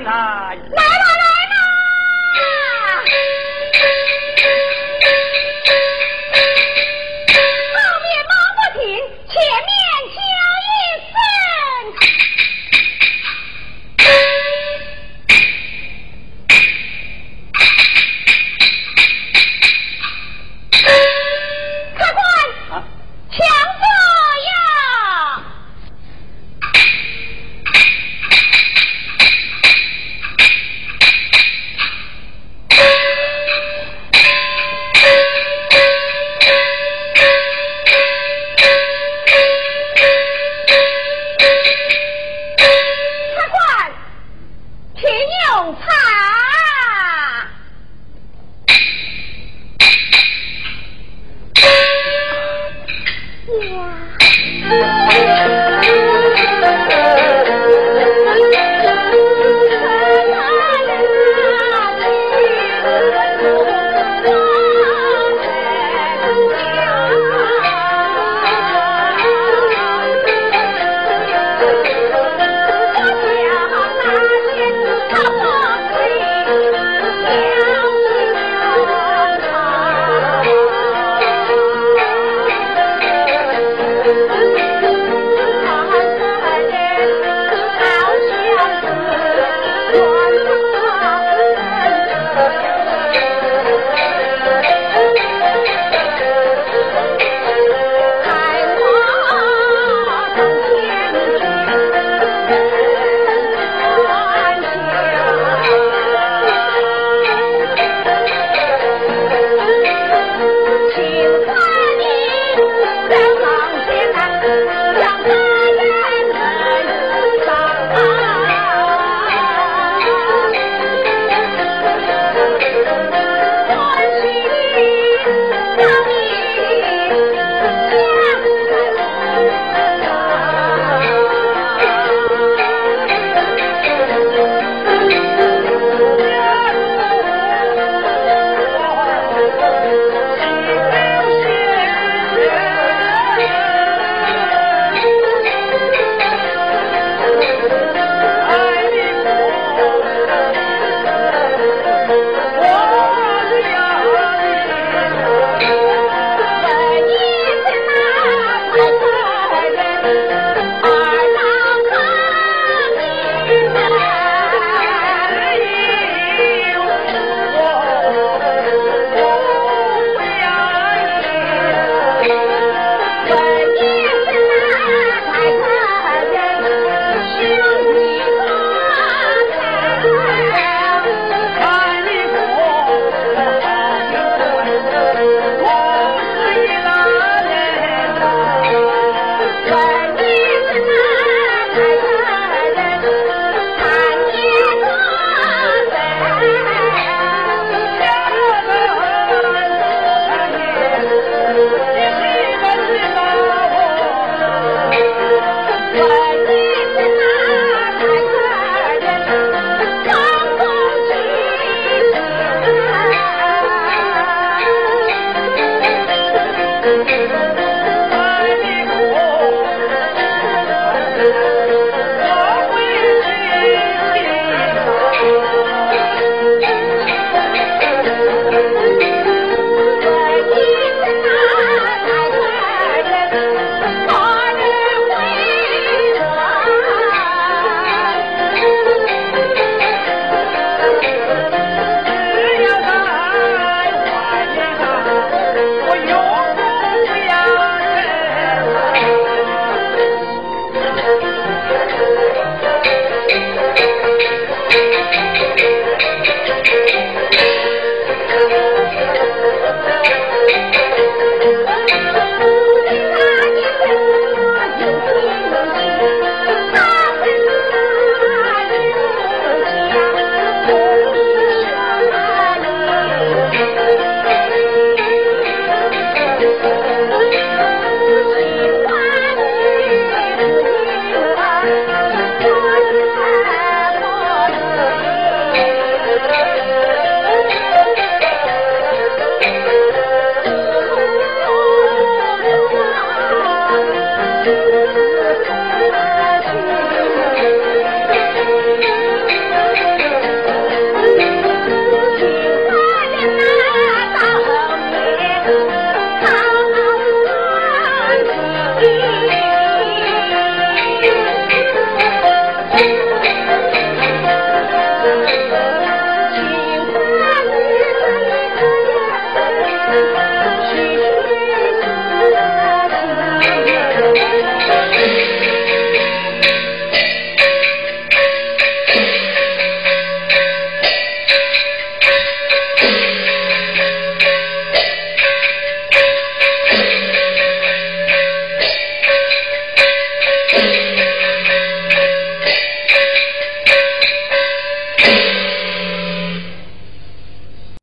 না 唱。